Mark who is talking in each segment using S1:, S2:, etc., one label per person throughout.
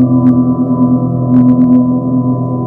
S1: Thank you.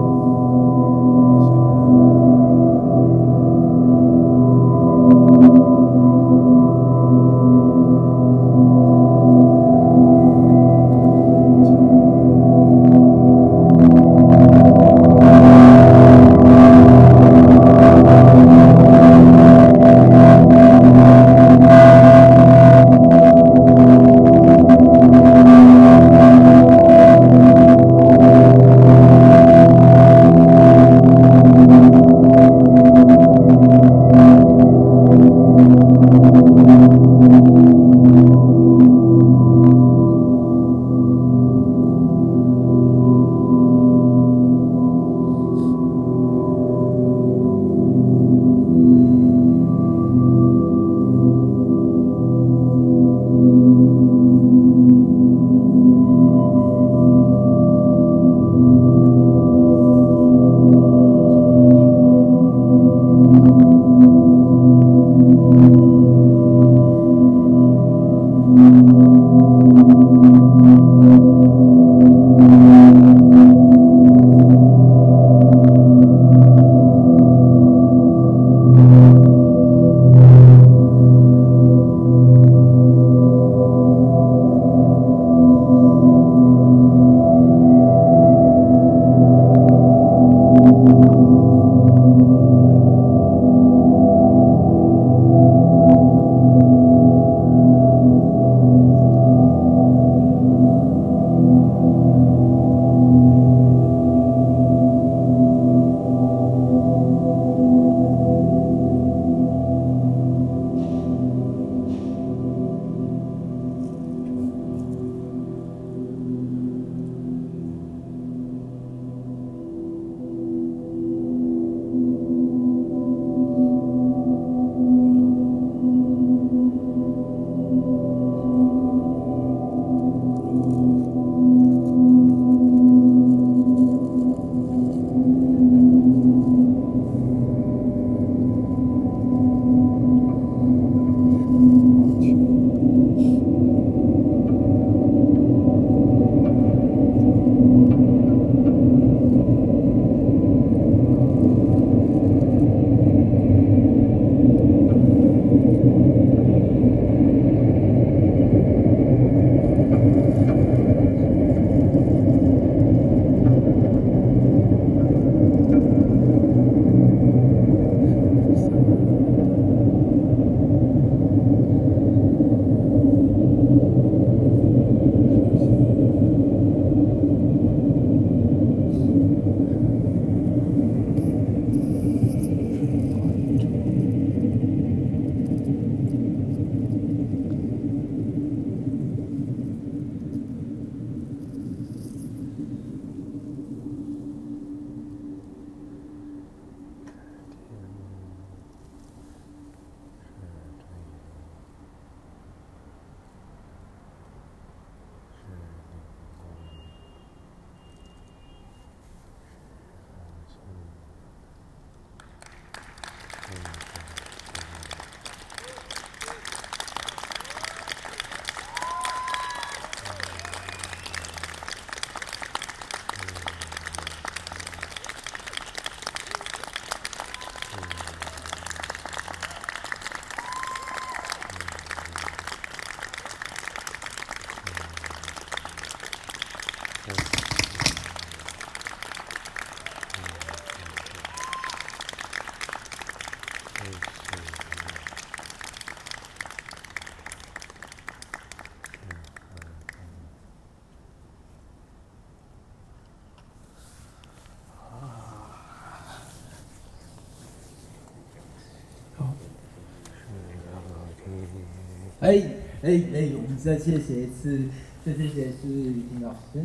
S1: 哎哎哎，我们再谢谢一次，再谢谢是雨婷老师。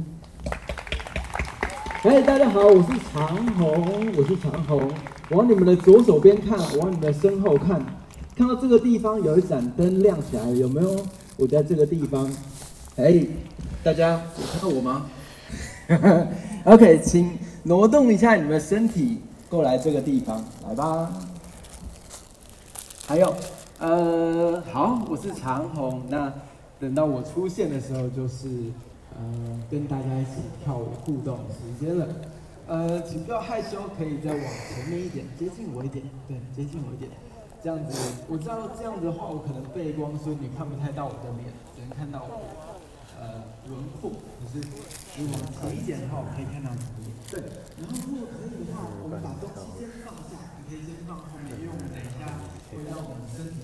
S1: 哎，大家好，我是长虹，我是长虹。往你们的左手边看，往你们的身后看，看到这个地方有一盏灯亮起来，有没有？我在这个地方。哎，大家有看到我吗？OK，请挪动一下你们的身体，过来这个地方，来吧。还有。呃，好，我是长虹。那等到我出现的时候，就是呃跟大家一起跳舞互动时间了。呃，请不要害羞，可以再往前面一点，接近我一点，对，接近我一点。这样子，我知道这样子的话，我可能背光，所以你看不太到我的脸，只能看到我呃轮廓。可是你往前一点的话，我可以看到你的脸。对，然后如果可以的话，我们把东西先放下，你可以先放后面，因为我们等一下会让我们身体。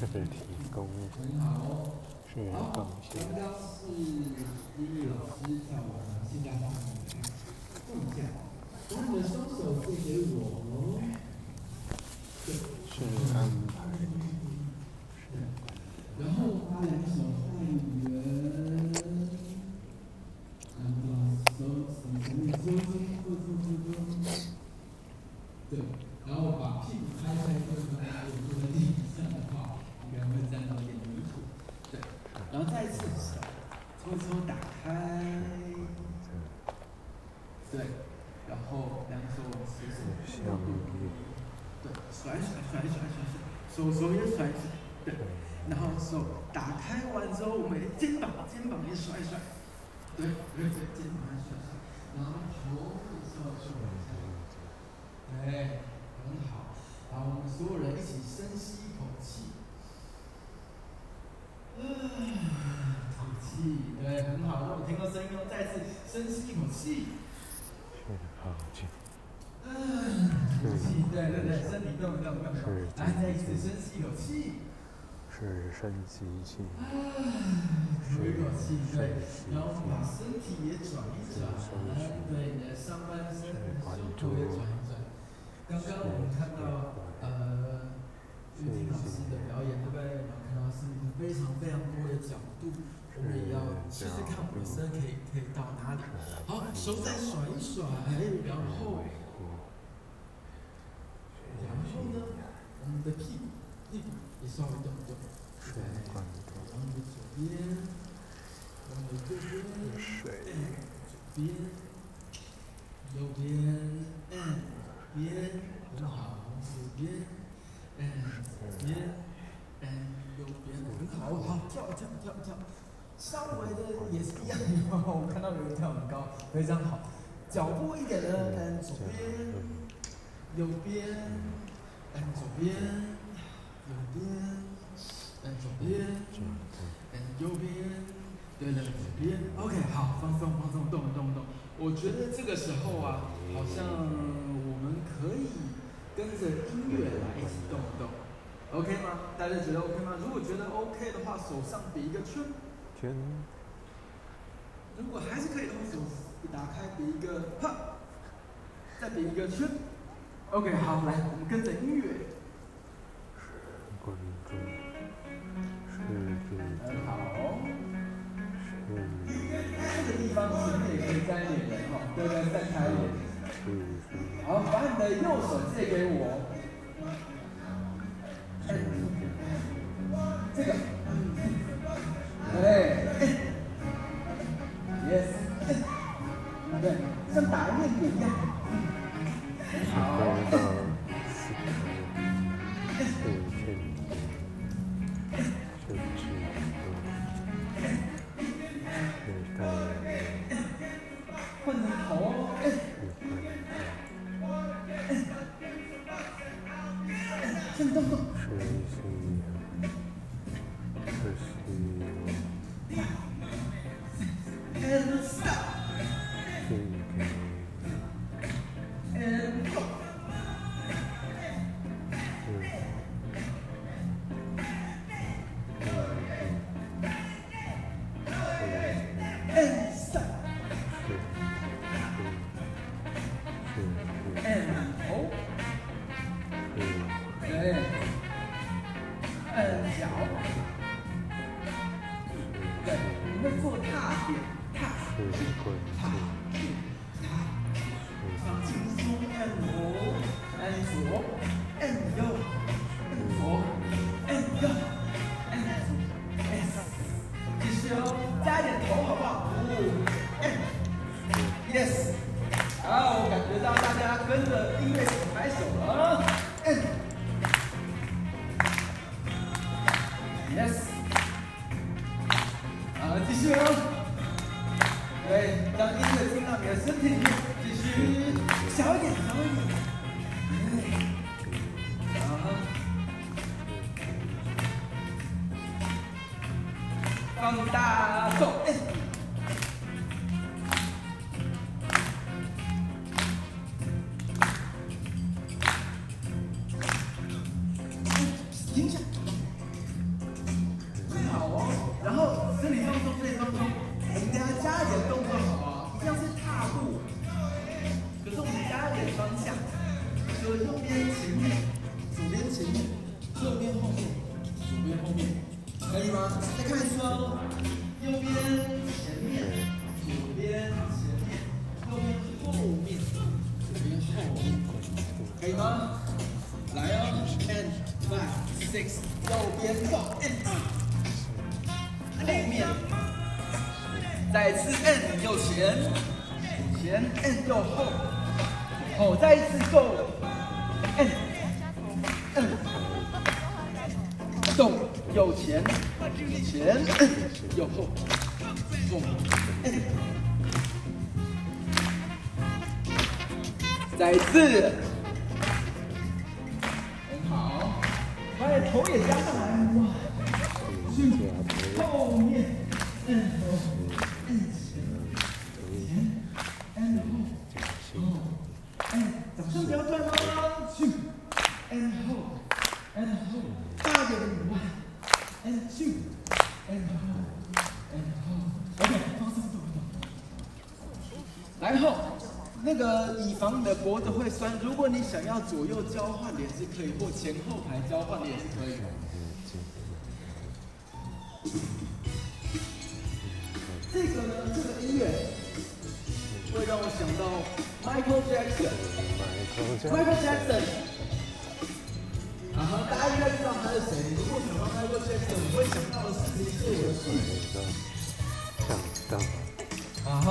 S2: 这是提供，是贡献。
S1: 刚刚是音乐老师跳完，现在放放下，把你的。双手借给我。
S2: 是安排。
S1: 然后把两手放圆，然后手手从你收紧，收收收收。对，然后把屁股开开，坐在坐在地上的话。可能会沾到一点泥土，对，然后再一次手搓搓打开，对，然后两手往前手，对，甩甩甩甩甩甩，手手也甩甩，对，然后手打开完之后，我们肩膀肩膀也甩甩，对对对，肩膀也甩甩，然后头部稍微甩一下，对，很好，然后我们所有人一起深吸一口气。吐气，对，很好。让我听到声音哦，再次深吸一口气。好气，啊吐气，对对对，身体动一动，动一动。来，再一次深吸一口气。
S2: 是深吸气。
S1: 吐一口气，对。然后把身体也转一转，对，你的上半身、胸部也转一转。刚刚我们看到，呃，玉婷老师的表演，对不对？看到是非常非常多的角度，我们也要试试看我们的身可以可以到哪里。好，手再甩一甩，然后，然后呢，我们的屁股屁股也稍微等一动，对，往你的左边，往你的右边，左边，右边，嗯，边，很好，左边，嗯，左边。嗯，右边很好，好跳跳跳跳，稍微的也是一样，我看到有人跳很高，非常好。脚步一点的，嗯，左边，右边，嗯，左边，左边，再左边，再右边，对了，左边 OK，好，放松放松，动动动。我觉得这个时候啊，好像我们可以跟着音乐来一起动一动。OK 吗？大家觉得 OK 吗？如果觉得 OK 的话，手上比一个圈。
S2: 圈。
S1: 如果还是可以的话，手打开比一个哈，再比一个圈。OK，好，来，我们跟着音乐。
S2: 关注。是。
S1: 很好。这个地方前面也可以沾一点人哈，对不对？再开一点。好，把你的右手借给我。这个，Yes，好，继续哦。对，让音乐哎，掌声不要断哦，去，and 后，and 后，大点的五万，and 去，and 后，and 后，OK，放松，动动，然后。那个以防你的脖子会酸，如果你想要左右交换的也是可以，或前后排交换的也是可以。这个呢，这个音乐会让我想到 Michael Jackson。Michael Jackson。啊大家应该知道他是谁。如果想到 Michael Jackson，你会想到的是谁？想到。啊哈。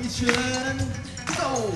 S1: 一拳，走。